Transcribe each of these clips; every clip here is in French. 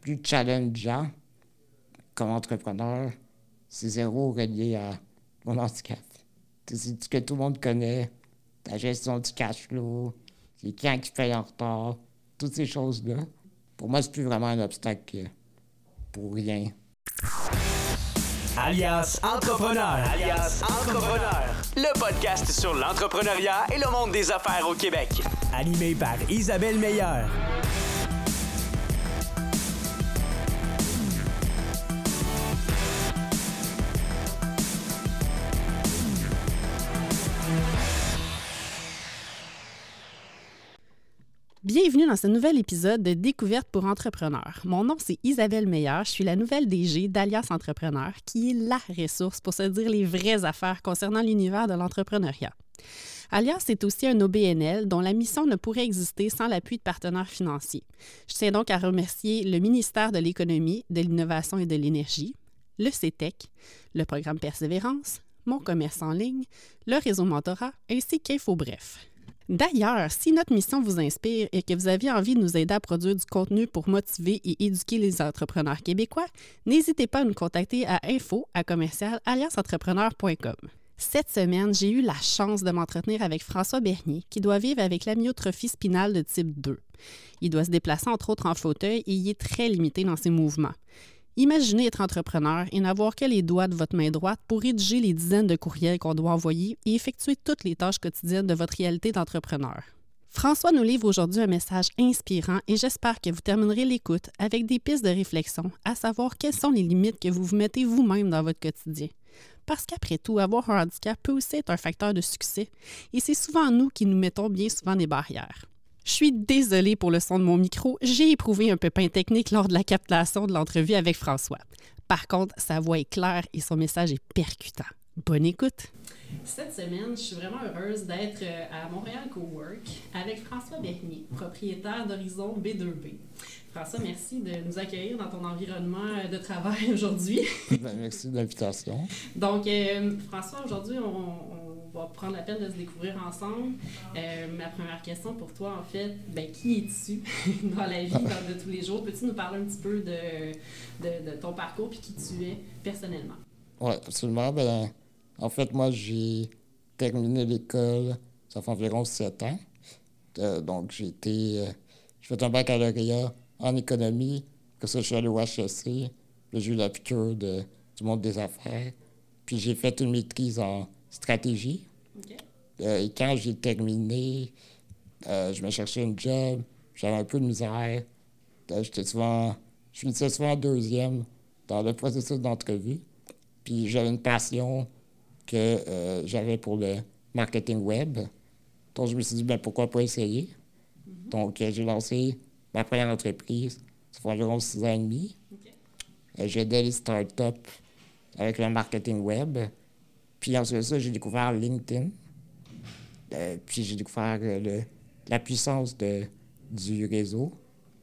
plus challengeant comme entrepreneur, c'est zéro relié à mon handicap. C'est ce que tout le monde connaît, la gestion du cash flow, les clients qui payent en retard, toutes ces choses-là. Pour moi, c'est plus vraiment un obstacle pour rien. Alias Entrepreneur. Alias Entrepreneur. Le podcast sur l'entrepreneuriat et le monde des affaires au Québec. Animé par Isabelle Meilleur. Bienvenue dans ce nouvel épisode de Découverte pour entrepreneurs. Mon nom, c'est Isabelle Meilleur. Je suis la nouvelle DG d'Alias Entrepreneur, qui est la ressource pour se dire les vraies affaires concernant l'univers de l'entrepreneuriat. Alias est aussi un OBNL dont la mission ne pourrait exister sans l'appui de partenaires financiers. Je tiens donc à remercier le ministère de l'Économie, de l'Innovation et de l'Énergie, le CETEC, e le programme Persévérance, mon commerce en ligne, le réseau Mentorat ainsi qu'InfoBref. D'ailleurs, si notre mission vous inspire et que vous avez envie de nous aider à produire du contenu pour motiver et éduquer les entrepreneurs québécois, n'hésitez pas à nous contacter à info à commercial Cette semaine, j'ai eu la chance de m'entretenir avec François Bernier, qui doit vivre avec l'amyotrophie spinale de type 2. Il doit se déplacer entre autres en fauteuil et il est très limité dans ses mouvements. Imaginez être entrepreneur et n'avoir que les doigts de votre main droite pour rédiger les dizaines de courriels qu'on doit envoyer et effectuer toutes les tâches quotidiennes de votre réalité d'entrepreneur. François nous livre aujourd'hui un message inspirant et j'espère que vous terminerez l'écoute avec des pistes de réflexion, à savoir quelles sont les limites que vous vous mettez vous-même dans votre quotidien. Parce qu'après tout, avoir un handicap peut aussi être un facteur de succès et c'est souvent nous qui nous mettons bien souvent des barrières. Je suis désolée pour le son de mon micro. J'ai éprouvé un pépin technique lors de la captation de l'entrevue avec François. Par contre, sa voix est claire et son message est percutant. Bonne écoute. Cette semaine, je suis vraiment heureuse d'être euh, à Montréal Cowork avec François Bernier, propriétaire d'Horizon B2B. François, merci de nous accueillir dans ton environnement euh, de travail aujourd'hui. Ben, merci de l'invitation. Donc, euh, François, aujourd'hui, on on va prendre la peine de se découvrir ensemble. Euh, ma première question pour toi, en fait, ben, qui es-tu dans la vie de tous les jours? Peux-tu nous parler un petit peu de, de, ton parcours et qui tu es personnellement? Oui, absolument. Ben, en fait, moi, j'ai terminé l'école, ça fait environ sept ans. Euh, donc, j'ai été. Euh, j'ai fait un baccalauréat en économie, que ça, je suis allé au HEC. J'ai eu la piqûre du monde des affaires. Puis j'ai fait une maîtrise en stratégie. Euh, et quand j'ai terminé, euh, je me cherchais un job, j'avais un peu de misère. Euh, j'étais souvent, je finissais souvent deuxième dans le processus d'entrevue. Puis j'avais une passion que j'avais pour le marketing web. Donc je me suis dit, ben, pourquoi pas essayer? Mm-hmm. Donc j'ai lancé ma première entreprise, ça fait environ six ans et demi. J'aidais les startups avec le marketing web. Puis ensuite de ça, j'ai découvert LinkedIn. Euh, puis j'ai découvert euh, la puissance de, du réseau.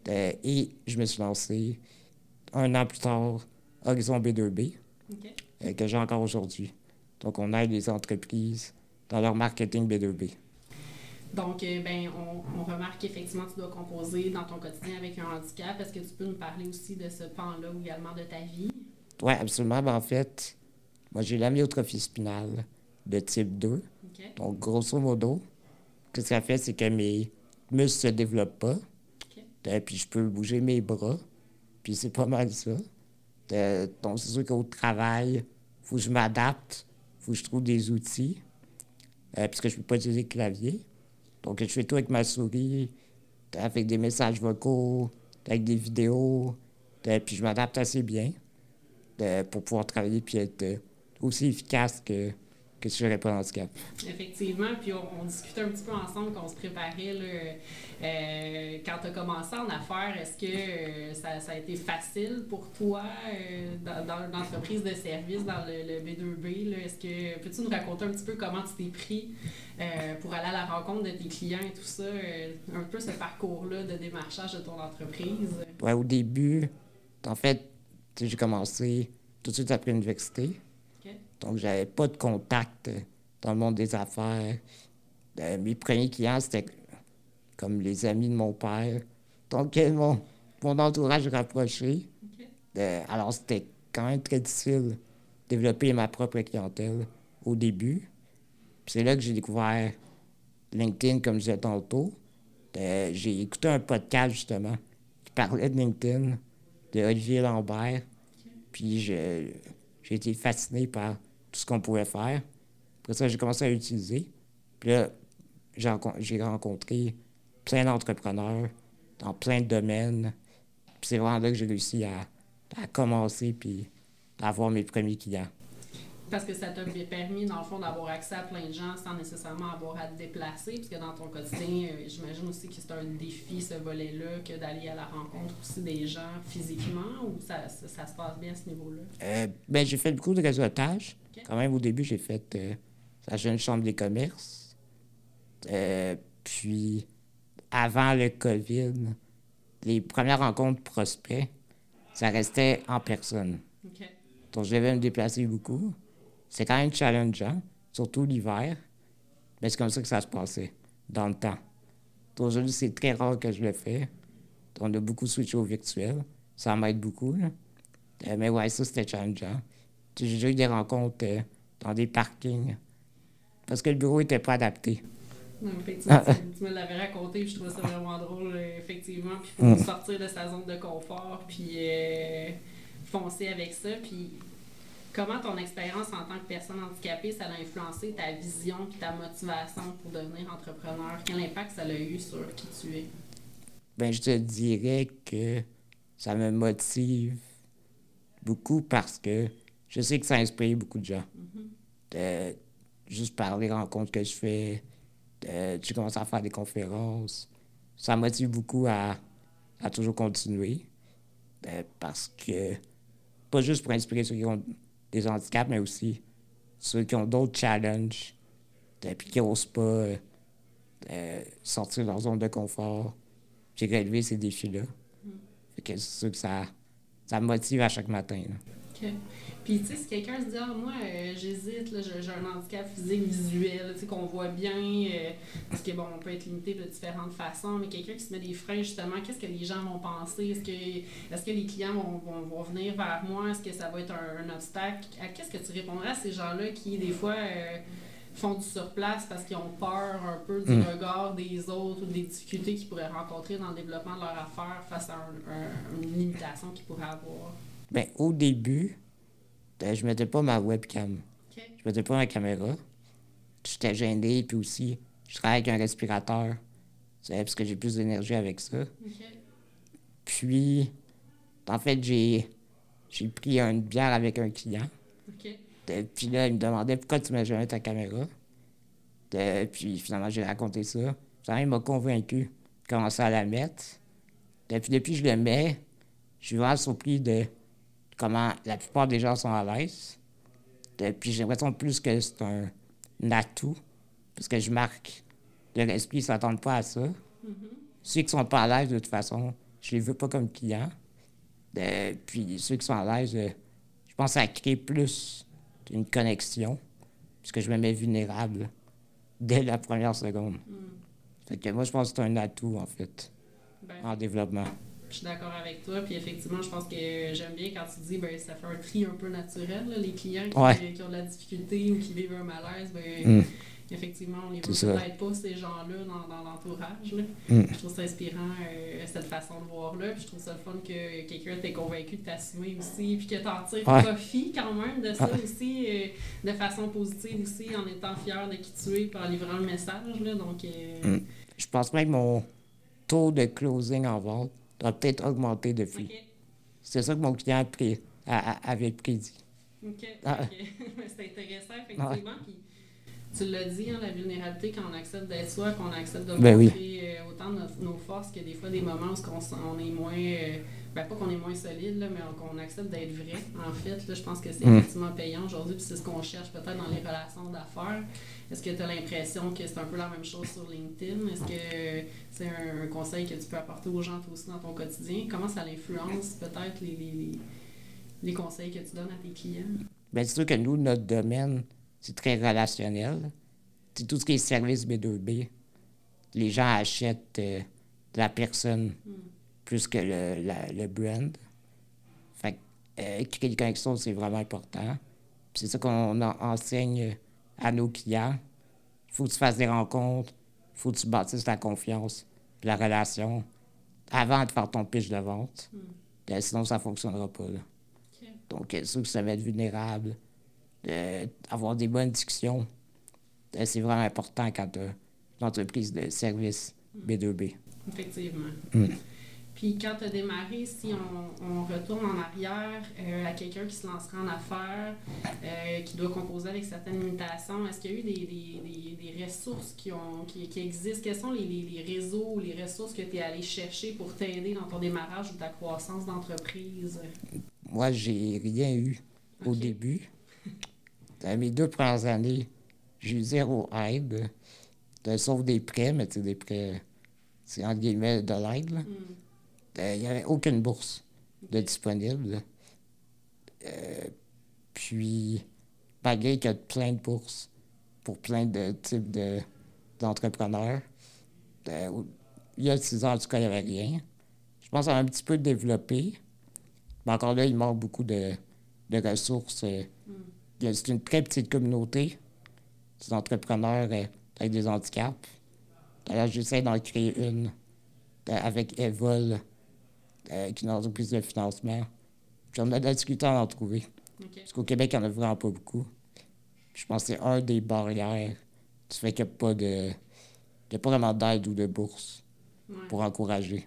Euh, et je me suis lancé un an plus tard, Horizon B2B, que j'ai encore aujourd'hui. Donc, on aide les entreprises dans leur marketing B2B. Donc, ben, on, on, remarque qu'effectivement, tu dois composer dans ton quotidien avec un handicap. Est-ce que tu peux nous parler aussi de ce pan-là ou également de ta vie? Oui, absolument. Ben, en fait, moi, j'ai l'amyotrophie spinale de type 2. Donc, grosso modo, ce que ça fait, c'est que mes muscles se développent pas. Euh, puis je peux bouger mes bras. Puis c'est pas mal ça. Euh, donc, c'est sûr qu'au travail, il faut que je m'adapte. il faut que je trouve des outils. Euh, puisque je ne peux pas utiliser le clavier. Donc, je fais tout avec ma souris, avec des messages vocaux, avec des vidéos. puis je m'adapte assez bien pour pouvoir travailler puis être aussi efficace que, que si je n'aurais pas handicap. Effectivement, puis on, discutait un petit peu ensemble quand on se préparait. Là, euh, quand tu as commencé en affaires, est-ce que euh, ça, ça, a été facile pour toi euh, dans, dans l'entreprise de service, dans le, B2B? Est-ce que peux-tu nous raconter un petit peu comment tu t'es pris pour aller à la rencontre de tes clients et tout ça? un peu ce parcours-là de démarchage de ton entreprise? Ouais, au début, en fait, j'ai commencé tout de suite après l'université. Donc, j'avais pas de contact dans le monde des affaires. Euh, mes premiers clients, c'était comme les amis de mon père. Donc, ils m'ont, mon entourage rapproché. Euh, alors, c'était quand même très difficile de développer ma propre clientèle au début. C'est là que j'ai découvert LinkedIn, comme je disais tantôt. Euh, j'ai écouté un podcast, justement, qui parlait de LinkedIn, de Olivier Lambert. Puis j'ai été fasciné par tout ce qu'on pouvait faire. Après ça, j'ai commencé à l'utiliser. Puis là, j'ai rencontré plein d'entrepreneurs dans plein de domaines. Puis c'est vraiment là que j'ai réussi à, à commencer puis à avoir mes premiers clients. Parce que ça t'a permis, dans le fond, d'avoir accès à plein de gens sans nécessairement avoir à te déplacer. Parce que dans ton quotidien, euh, j'imagine aussi que c'est un défi, ce volet-là, que d'aller à la rencontre aussi des gens physiquement, ou ça, ça, ça se passe bien à ce niveau-là? Euh, ben, j'ai fait beaucoup de réseautage. Quand même, au début, j'ai fait euh, la jeune chambre des commerces. Euh, puis, avant le COVID, les premières rencontres prospects, ça restait en personne. Donc, je devais me déplacer beaucoup. C'est quand même challengeant, surtout l'hiver. Mais c'est comme ça que ça se passait, dans le temps. Aujourd'hui, c'est très rare que je le fais. On a beaucoup switché au virtuel. Ça m'aide beaucoup. là. Euh, mais ouais, ça, c'était challengeant. J'ai déjà eu des rencontres euh, dans des parkings parce que le bureau n'était pas adapté. Non, effectivement, tu, tu me l'avais raconté, puis je trouvais ça vraiment drôle, euh, effectivement. Puis il faut sortir de sa zone de confort, puis euh, foncer avec ça. Puis comment ton expérience en tant que personne handicapée, ça a influencé ta vision puis ta motivation pour devenir entrepreneur? Quel impact ça a eu sur qui tu es? Ben, je te dirais que ça me motive beaucoup parce que je sais que ça inspire beaucoup de gens. De- juste par les rencontres que je fais, de- tu commences à faire des conférences. Ça motive beaucoup à, à toujours continuer. Euh, parce que, pas juste pour inspirer ceux qui ont des handicaps, mais aussi ceux qui ont d'autres challenges, et puis qui n'osent pas euh, euh, sortir de leur zone de confort j'ai relevé ces défis-là. Fait que c'est sûr que ça, ça me motive à chaque matin. là. Puis, tu sais, si quelqu'un se dit, ah, moi, euh, j'hésite, j'ai un handicap physique visuel, tu sais, qu'on voit bien, euh, parce que, bon, on peut être limité de différentes façons, mais quelqu'un qui se met des freins, justement, qu'est-ce que les gens vont penser? Est-ce que, est que les clients vont, vont, vont venir vers moi? Est-ce que ça va être un, un obstacle? À qu'est-ce que tu répondrais à ces gens-là qui, des fois, euh, font du surplace parce qu'ils ont peur un peu du Mm. regard des autres ou des difficultés qu'ils pourraient rencontrer dans le développement de leur affaire face à un- un- une limitation qu'ils pourraient avoir? Ben, au début, euh, je mettais pas ma webcam. OK. Je mettais pas ma caméra. J'étais gêné, puis aussi, je travaille avec un respirateur. C'est parce que j'ai plus d'énergie avec ça. Puis, en fait, j'ai, j'ai pris une bière avec un client. Puis là, il me demandait pourquoi tu mets jamais ta caméra? Puis finalement, j'ai raconté ça. Il m'a convaincu de commencer à la mettre. Et puis depuis que je le mets, je suis vraiment surpris de comment la plupart des gens sont à l'aise. Et puis j'ai l'impression plus que c'est un, atout, parce que je marque de l'esprit, ils ne s'attendent pas à ça. Ceux qui sont pas à l'aise, de toute façon, je les veux pas comme clients. Euh, puis ceux qui sont à l'aise, euh, je pense à créer plus une connexion, puisque je me mets vulnérable dès la première seconde. Fait que moi, je pense que c'est un atout, en fait, Ben, en développement. Je suis d'accord avec toi. Puis effectivement, je pense que j'aime bien quand tu dis ben ça fait un tri un peu naturel. là, les clients qui, Ouais. qui ont de la difficulté ou qui vivent un malaise, ben, Mm. effectivement, on les voit peut-être pas, ces gens-là, dans, dans l'entourage. là. Mm. Je trouve ça inspirant, euh, cette façon de voir-là. Puis je trouve ça le fun que quelqu'un t'ait convaincu de t'assumer aussi. Puis que t'en tires Ouais. profit quand même de ça aussi, euh, de façon positive aussi, en étant fier de qui tu es, puis en livrant le message. Là, donc, euh, Mm. Je pense même que mon taux de closing en vente doit peut-être augmenter depuis. OK. C'est ça que mon client a pré- a- a- avait prédit. OK. Ah. ok. c'est intéressant, effectivement. Puis, tu l'as dit, hein, la vulnérabilité, quand on accepte d'être soi, qu'on accepte de Ben oui. montrer euh, autant notre- nos forces que des fois des moments où on, on est moins. euh, ben, pas qu'on est moins solide, là, mais qu'on accepte d'être vrai. En fait, là, je pense que c'est Mm. effectivement payant aujourd'hui, puis c'est ce qu'on cherche peut-être dans les relations d'affaires. Est-ce que tu as l'impression que c'est un peu la même chose sur LinkedIn? Est-ce que c'est un, un conseil que tu peux apporter aux gens toi aussi dans ton quotidien? Comment ça l'influence peut-être les, les, les, les conseils que tu donnes à tes clients? Ben, c'est sûr que nous, notre domaine, c'est très relationnel. C'est tout ce qui est service B2B. Les gens achètent euh, la personne. plus que le, la- le brand. Fait que, euh, créer des connexions, c'est vraiment important. C'est ça qu'on en- enseigne à nos clients. Il faut que tu fasses des rencontres, il faut que tu bâtisses la confiance, la relation avant de faire ton pitch de vente. Euh, sinon, ça ne fonctionnera pas. là. Donc, euh, ceux qui se mettent vulnérables, euh, avoir des bonnes discussions, euh, c'est vraiment important quand tu as une entreprise de service B2B. Effectivement. Puis quand tu as démarré, si on, on retourne en arrière euh, à quelqu'un qui se lancerait en affaires, euh, qui doit composer avec certaines limitations, est-ce qu'il y a eu des, des- des- des ressources qui, ont, qui, qui existent? Quels sont les, les- les réseaux ou les ressources que tu es allé chercher pour t'aider dans ton démarrage ou ta croissance d'entreprise? Moi, j'ai rien eu au début. Dans mes deux premières années, j'ai eu zéro aide, sauf des prêts, mais c'est des prêts, c'est entre guillemets de l'aide. là. Euh, Il n'y avait aucune bourse de disponible. Euh, puis, malgré qu'il y a plein de bourses pour plein de types de- d'entrepreneurs, euh, il y a six ans, en tout cas, il n'y avait rien. Je pense ça a un petit peu développé. Mais encore là, il manque beaucoup de, de ressources. euh. C'est une très petite communauté des entrepreneurs euh, avec des handicaps. D'ailleurs, j'essaie d'en créer une euh, avec Evol, euh, qui est une entreprise de financement. Puis on a de la difficulté à en trouver. Parce qu'au Québec, il n'y en a vraiment pas beaucoup. Puis je pense que c'est un des barrières du fait qu'il n'y a pas de. Il y a pas vraiment d'aide ou de bourse Ouais. pour encourager.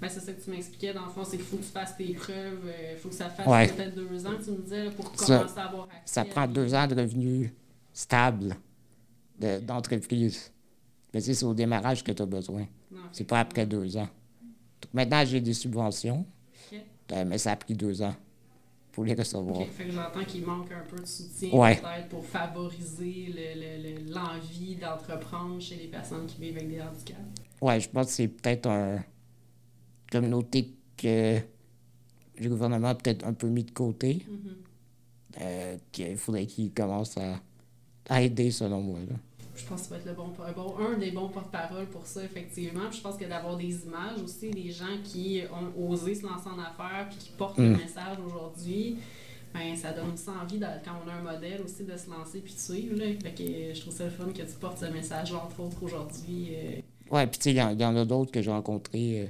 Ben, c'est ça que tu m'expliquais. Dans le fond, c'est qu'il faut que tu fasses tes preuves. Il faut que ça fasse Ouais. peut-être deux ans, tu me disais, là, pour Ça- commencer à avoir accès. Ça prend deux ans de revenus stables de- d'entreprise. Mais c'est au démarrage que tu as besoin. C'est pas après deux ans. Donc maintenant, j'ai des subventions, euh, mais ça a pris deux ans pour les recevoir. OK. Fait que j'entends qu'il manque un peu de soutien Ouais. peut-être pour favoriser le- le- le- l'envie d'entreprendre chez les personnes qui vivent avec des handicaps. Ouais, je pense que c'est peut-être un communauté que le gouvernement a peut-être un peu mis de côté. euh, qu'il faudrait qu'il commence à, à aider, selon moi. là. Je pense que ça va être le bon, un, bon- un des bons porte-parole pour ça, effectivement. Puis je pense que d'avoir des images aussi, des gens qui ont osé se lancer en affaires puis qui portent le Mm. message aujourd'hui, ben, ça donne aussi envie, de- quand on a un modèle aussi, de se lancer puis de suivre. Là. Fait que euh, je trouve ça le fun que tu portes ce message-là, entre autres, aujourd'hui. euh, Ouais, puis tu sais, il y, en- il y en a d'autres que j'ai rencontrés euh,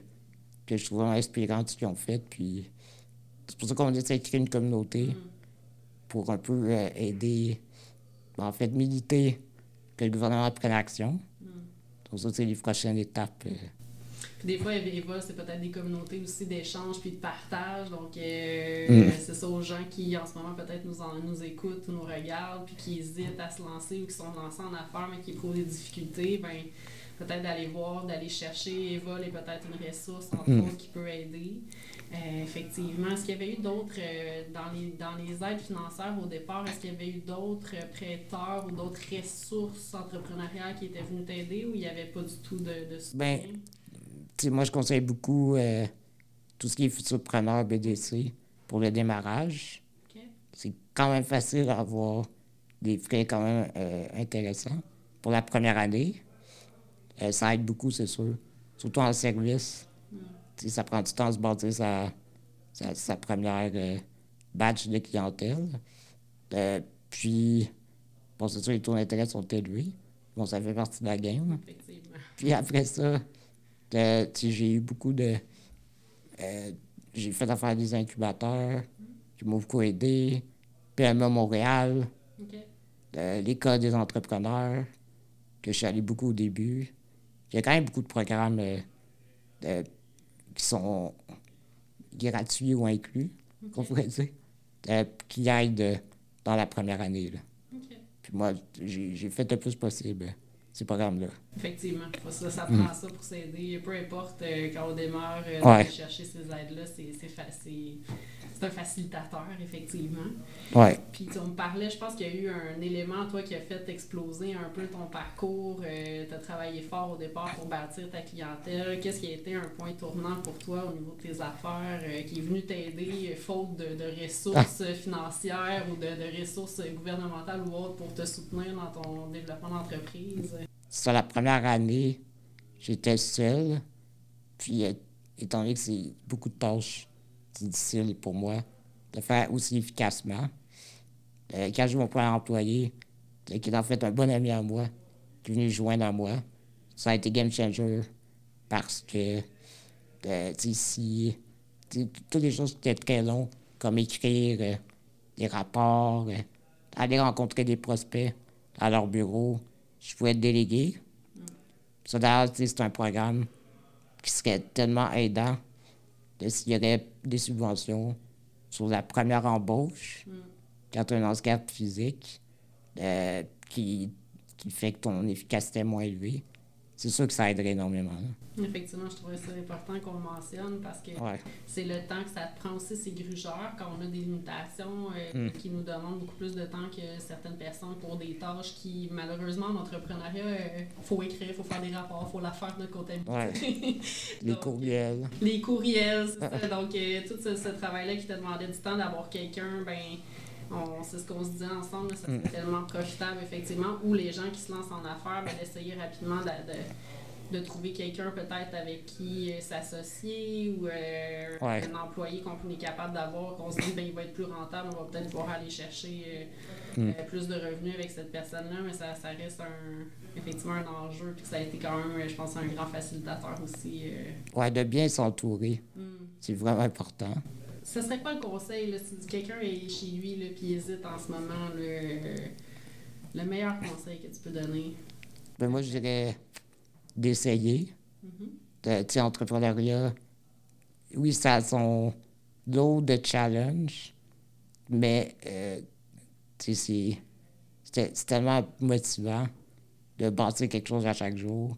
que je trouve vraiment inspirants de ce qu'ils ont fait. Puis c'est pour ça qu'on essaie de créer une communauté pour un peu euh, aider, en fait, militer que le gouvernement prenne action. Donc ça, c'est les prochaines étapes. euh. Puis des fois, Eva, c'est peut-être des communautés aussi d'échange puis de partage. Donc, euh, Mm. c'est ça aux gens qui, en ce moment, peut-être nous, en- nous écoutent ou nous regardent puis qui hésitent à se lancer ou qui sont lancés en affaires mais qui éprouvent des difficultés. Ben, peut-être d'aller voir, d'aller chercher Eva est peut-être une ressource, entre Mm. autres, qui peut aider. Euh, effectivement. Est-ce qu'il y avait eu d'autres, euh, dans, les, dans les aides financières au départ, est-ce qu'il y avait eu d'autres prêteurs ou d'autres ressources entrepreneuriales qui étaient venus t'aider ou il n'y avait pas du tout de, de soutien? Ben, moi, je conseille beaucoup euh, tout ce qui est futurpreneur BDC pour le démarrage. C'est quand même facile à avoir des frais quand même intéressants pour la première année. Euh, ça aide beaucoup, c'est sûr. Surtout en service. Sais, Ça prend du temps à se bâtir sa, sa, sa première euh, batch de clientèle. Euh, puis, bon, c'est sûr, les taux d'intérêt sont élevés. Bon, ça fait partie de la game. Effectivement. Puis après ça, j'ai eu beaucoup de. j'ai fait affaire des incubateurs qui m'ont beaucoup aidé. PME Montréal, OK. euh, l'École des entrepreneurs, que je suis allé beaucoup au début. Il y a quand même beaucoup de programmes euh, euh, qui sont gratuits ou inclus, qu'on pourrait dire, euh, qui aident dans la première année. là. Puis moi, j'ai fait le plus possible, ces programmes-là. Effectivement. Ça, ça prend ça pour s'aider. Peu importe euh, quand on démarre, euh, Ouais. de chercher ces aides-là, c'est c'est fa- c'est- un facilitateur, effectivement. Ouais. Puis tu me parlais, je pense qu'il y a eu un élément, toi, qui a fait exploser un peu ton parcours. tu as travaillé fort au départ pour bâtir ta clientèle. Qu'est-ce qui a été un point tournant pour toi au niveau de tes affaires euh, qui est venu t'aider, euh, faute de, de ressources euh, financières ou de, de ressources gouvernementales ou autres pour te soutenir dans ton développement d'entreprise? Sur la première année, j'étais seul. Puis euh, étant donné que c'est beaucoup de tâches difficiles pour moi de faire aussi efficacement. Euh, quand j'ai mon premier employé, euh, qui est en fait un bon ami à moi, qui est venu joindre à moi, ça a été game changer parce que, euh, tu si, toutes les choses étaient très longues, comme écrire euh, des rapports, aller rencontrer des prospects à leur bureau, je pouvais déléguer. Ça, d'ailleurs, c'est un programme qui serait tellement aidant s'il y aurait des subventions sur la première embauche, quand tu as un handicap physique, euh, qui, qui fait que ton efficacité est moins élevée. C'est sûr que ça aiderait énormément. là. Effectivement, je trouvais ça important qu'on le mentionne parce que Ouais. c'est le temps que ça te prend aussi ces grugeurs quand on a des limitations euh, Mm. qui nous demandent beaucoup plus de temps que certaines personnes pour des tâches qui, malheureusement, en entrepreneuriat, il faut écrire, faut faire des rapports, faut la faire de comptabilité. Ouais. Les Donc, courriels. Les courriels, c'est ça. Donc, euh, tout ce, ce travail-là qui te demandait du temps d'avoir quelqu'un, ben, c'est ce qu'on se disait ensemble, ça serait tellement profitable, effectivement. Ou les gens qui se lancent en affaires, ben, d'essayer rapidement de, de, de trouver quelqu'un peut-être avec qui euh, s'associer ou euh, Ouais. un employé qu'on est capable d'avoir, qu'on se dit, ben, il va être plus rentable, on va peut-être pouvoir aller chercher euh, euh, plus de revenus avec cette personne-là, mais ça, ça reste un, effectivement un enjeu, puis ça a été quand même, je pense, un grand facilitateur aussi. Ouais, de bien s'entourer. Hmm. C'est vraiment important. Ce serait quoi le conseil, là, si quelqu'un est chez lui, puis hésite en ce moment, le, le meilleur conseil que tu peux donner? Ben, moi, je dirais d'essayer. De- Tu sais, entrepreneuriat, oui, ça a son lot de challenge, mais euh, c'est c'est tellement motivant de bâtir quelque chose à chaque jour.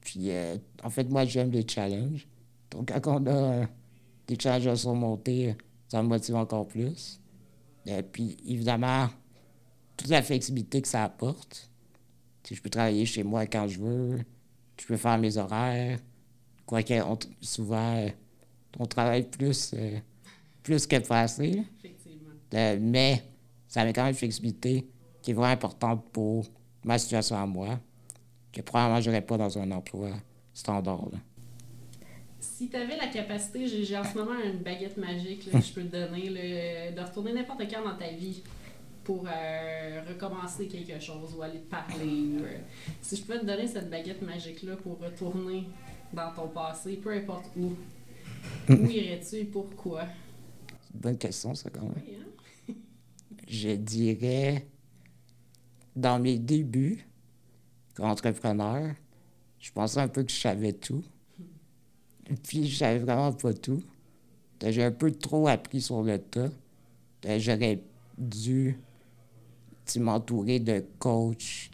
Puis, euh, en fait, moi, j'aime les challenges. Donc, quand on a euh, des challenges à surmonter, ça me motive encore plus. Et puis, évidemment, toute la flexibilité que ça apporte. Sais, je peux travailler chez moi quand je veux. Je peux faire mes horaires. Quoique, on souvent, on travaille plus, euh, plus que pas assez. là. Effectivement. Euh, mais ça met quand même une flexibilité qui est vraiment importante pour ma situation à moi, que probablement je n'aurais pas dans un emploi standard. là. Si tu avais la capacité, j'ai en ce moment une baguette magique là, que je peux te donner, là, de retourner n'importe quand dans ta vie pour euh, recommencer quelque chose ou aller te parler. ou, euh, si je pouvais te donner cette baguette magique-là pour retourner dans ton passé, peu importe où, où irais-tu et pourquoi? C'est une bonne question, ça, quand même. Oui, hein? Je dirais, dans mes débuts comme entrepreneur, je pensais un peu que je savais tout. Puis, je savais vraiment pas tout. J'ai un peu trop appris sur le tas. J'aurais dû m'entourer de coachs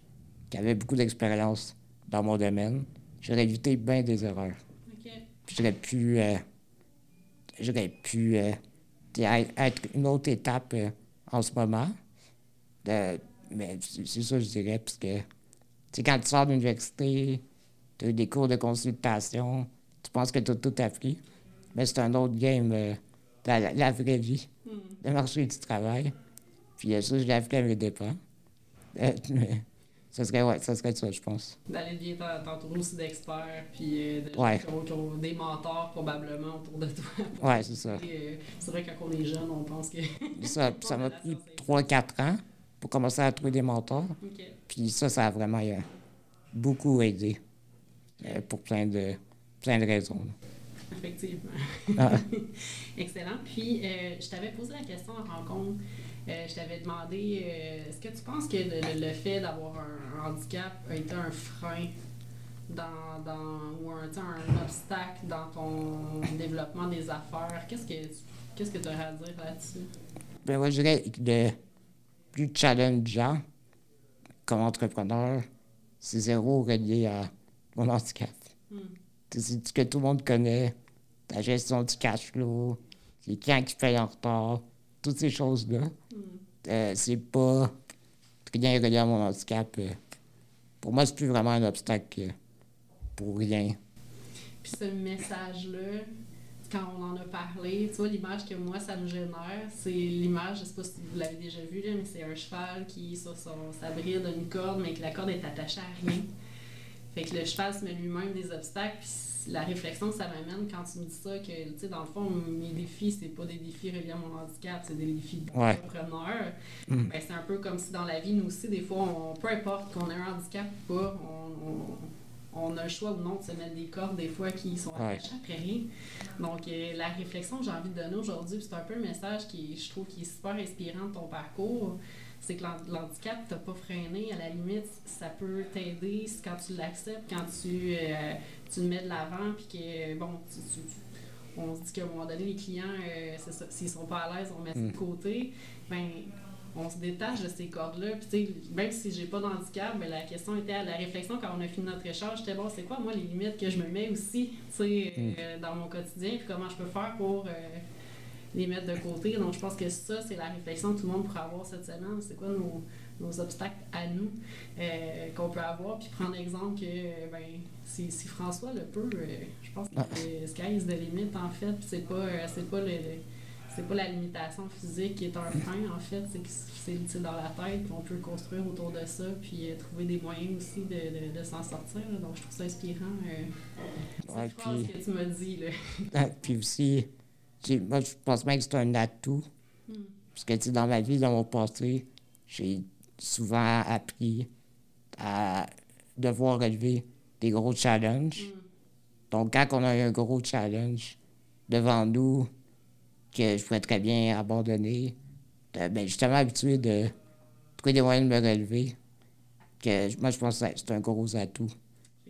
qui avaient beaucoup d'expérience dans mon domaine. J'aurais évité bien des erreurs. J'aurais pu, euh, j'aurais pu euh, être une autre étape euh, en ce moment. De- mais c'est ça, je dirais, parce que quand tu sors de l'université, tu as eu des cours de consultation, tu penses que tu as tout appris. Mais c'est un autre game, euh, la, la- la vraie vie, le marché du travail. Puis euh, ça, je l'ai appris à mes dépens. Euh, mais ça serait, ouais, ça serait ça, je pense. D'aller bien t'en- t'entourer aussi d'experts, puis euh, de Ouais. qui ont, qui ont des mentors probablement autour de toi. Ouais, c'est ça. Euh, c'est vrai que quand on est jeune, on pense que. Ça, ça m'a pris 3-4 ans pour commencer à trouver des mentors. Puis ça, ça a vraiment euh, beaucoup aidé pour plein de, plein de raisons. Effectivement. Ah. Excellent. Puis, euh, je t'avais posé la question en rencontre. Euh, je t'avais demandé euh, est-ce que tu penses que le, fait d'avoir un, handicap a été un frein dans, dans, ou un, un obstacle dans ton développement des affaires? Qu'est-ce que qu'est-ce que tu aurais à dire là-dessus? Ben, moi, je dirais que le plus challengeant comme entrepreneur, c'est zéro relié à mon handicap. C'est ce que tout le monde connaît, la gestion du cash flow, les clients qui payent en retard, toutes ces choses-là. Euh, c'est pas rien relié à mon handicap. euh. Pour moi, c'est plus vraiment un obstacle euh, pour rien. Puis ce message-là, quand on en a parlé, tu vois, l'image que moi, ça me génère, c'est l'image, je sais pas si vous l'avez déjà vu, là, mais c'est un cheval qui sur son, sa bride d'une corde, mais que la corde est attachée à rien. Fait que le cheval se met lui-même des obstacles, puis la réflexion que ça m'amène quand tu me dis ça, que, tu sais, dans le fond, mes défis, c'est pas des défis reliés à mon handicap, c'est des défis d'entrepreneur. Mm. Ben, c'est un peu comme si dans la vie, nous aussi, des fois, on, peu importe qu'on ait un handicap ou pas, on, on on a le choix ou non de se mettre des cordes des fois qui sont attachées après rien. Donc, euh, la réflexion que j'ai envie de donner aujourd'hui, c'est un peu le message qui, je trouve, qui est super inspirant de ton parcours c'est que l'handicap t'a pas freiné. À la limite, ça peut t'aider quand tu l'acceptes, quand tu, euh, tu le mets de l'avant, puis que, bon, on se dit qu'à un moment donné, les clients, euh, s'ils sont pas à l'aise, on met ça de mm. côté. Ben, on se détache de ces cordes-là. Puis, même si j'ai pas d'handicap, ben, la question était à la réflexion quand on a fini notre échange, c'était bon, c'est quoi, moi, les limites que je me mets aussi, tu sais, mm. euh, dans mon quotidien, puis comment je peux faire pour les mettre de côté. Donc, je pense que ça, c'est la réflexion que tout le monde pourrait avoir cette semaine. C'est quoi nos, nos, obstacles à nous euh, qu'on peut avoir? Puis prendre l'exemple que, ben, si, si, François le peut, euh, je pense que ah. sky is the limit, en fait. Puis c'est pas, euh, c'est pas le, c'est pas la limitation physique qui est un frein, en fait, c'est que c'est dans la tête, puis on peut construire autour de ça, puis trouver des moyens aussi de, de, de s'en sortir. Donc, je trouve ça inspirant, euh, ouais, puis, que tu m'as dit. Là. puis aussi, moi, je pense même que c'est un atout. Parce que, dans ma vie, dans mon passé, j'ai souvent appris à devoir relever des gros challenges. Donc, quand on a un gros challenge devant nous, que je pourrais très bien abandonner, ben, je suis tellement habitué de trouver des moyens de me relever que moi, je pense que c'est un gros atout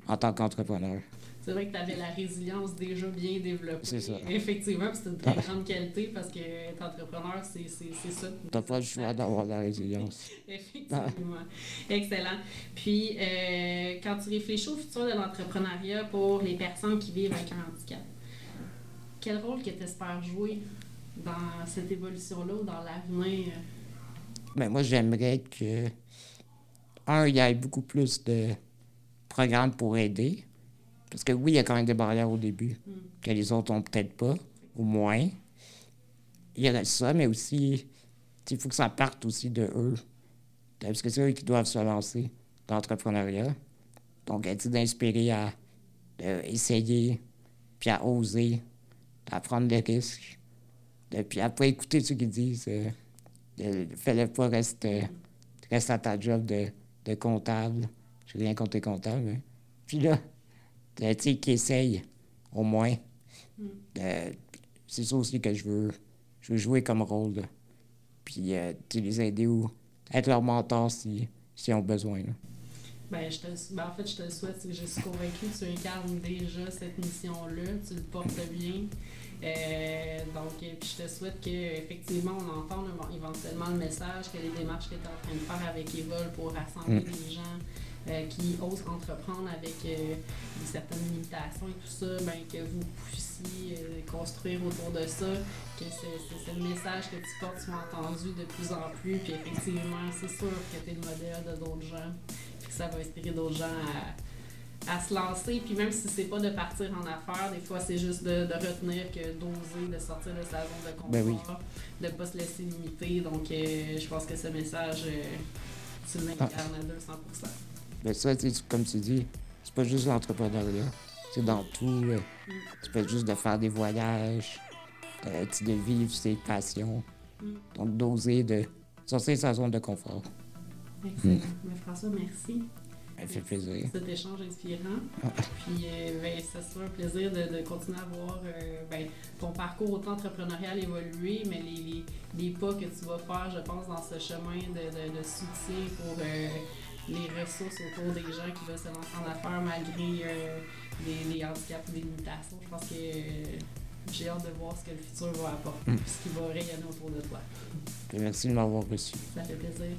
en tant qu'entrepreneur c'est vrai que tu avais la résilience déjà bien développée. C'est ça. Effectivement, c'est une très grande qualité parce que être entrepreneur, c'est ça. Tu n'as pas le choix d'avoir la résilience. Effectivement. Excellent. Puis, euh, quand tu réfléchis au futur de l'entrepreneuriat pour les personnes qui vivent avec un handicap, quel rôle que tu espères jouer dans cette évolution-là ou dans l'avenir? Ben, moi, j'aimerais que, un, il y ait beaucoup plus de programmes pour aider parce que oui, il y a quand même des barrières au début, mm. que les autres n'ont peut-être pas, ou moins. Il y a ça, mais aussi, il faut que ça parte aussi de eux. Parce que c'est eux qui doivent se lancer dans l'entrepreneuriat. Donc, d'inspirer à essayer, puis à oser, à prendre des risques. puis après, écouter ce qu'ils disent. Euh, fais-le pas, reste, reste à ta job de, de comptable. Je rien contre les comptables. Mais... Puis là, euh, qui essayent, au moins. Hmm. c'est ça aussi que je veux, je veux jouer comme rôle. Puis euh, les aider ou être leur mentor si, si ont besoin. Ben, je te, ben, en fait, je te le souhaite. Je suis convaincue que tu incarnes déjà cette mission-là. Tu le portes bien. Euh, donc, je te souhaite qu'effectivement, on entende éventuellement le message que les démarches que tu es en train de faire avec Evol pour rassembler les gens euh, qui osent entreprendre avec euh, certaines limitations et tout ça, ben, que vous puissiez euh, construire autour de ça, que c'est le message que tu portes soit entendu de plus en plus, puis effectivement, c'est sûr que tu es le modèle de d'autres gens, puis que ça va inspirer d'autres gens à, se lancer, puis même si c'est pas de partir en affaires, des fois c'est juste de, retenir que d'oser, de sortir de sa zone de ben confort, de pas se laisser limiter. Donc je pense que ce message, tu l'incarnes à 200 mais ça, comme tu dis, c'est pas juste l'entrepreneuriat. C'est dans tout. Euh, tu peux juste de faire des voyages, euh, de vivre ses passions. Donc, d'oser de sortir de sa zone de confort. Excellent. Mm. Mais François, merci. Ça fait plaisir. Cet échange inspirant. Ah. Puis, euh, ben, ça sera un plaisir de, continuer à voir ben, ton parcours autant entrepreneurial évoluer, mais les, les, pas que tu vas faire, je pense, dans ce chemin de, de soutien pour les ressources autour des gens qui veulent se lancer en affaires malgré euh, les, handicaps ou les limitations. Je pense que euh, j'ai hâte de voir ce que le futur va apporter, mm. ce qui va rayonner autour de toi. Merci de m'avoir reçu. Ça fait plaisir.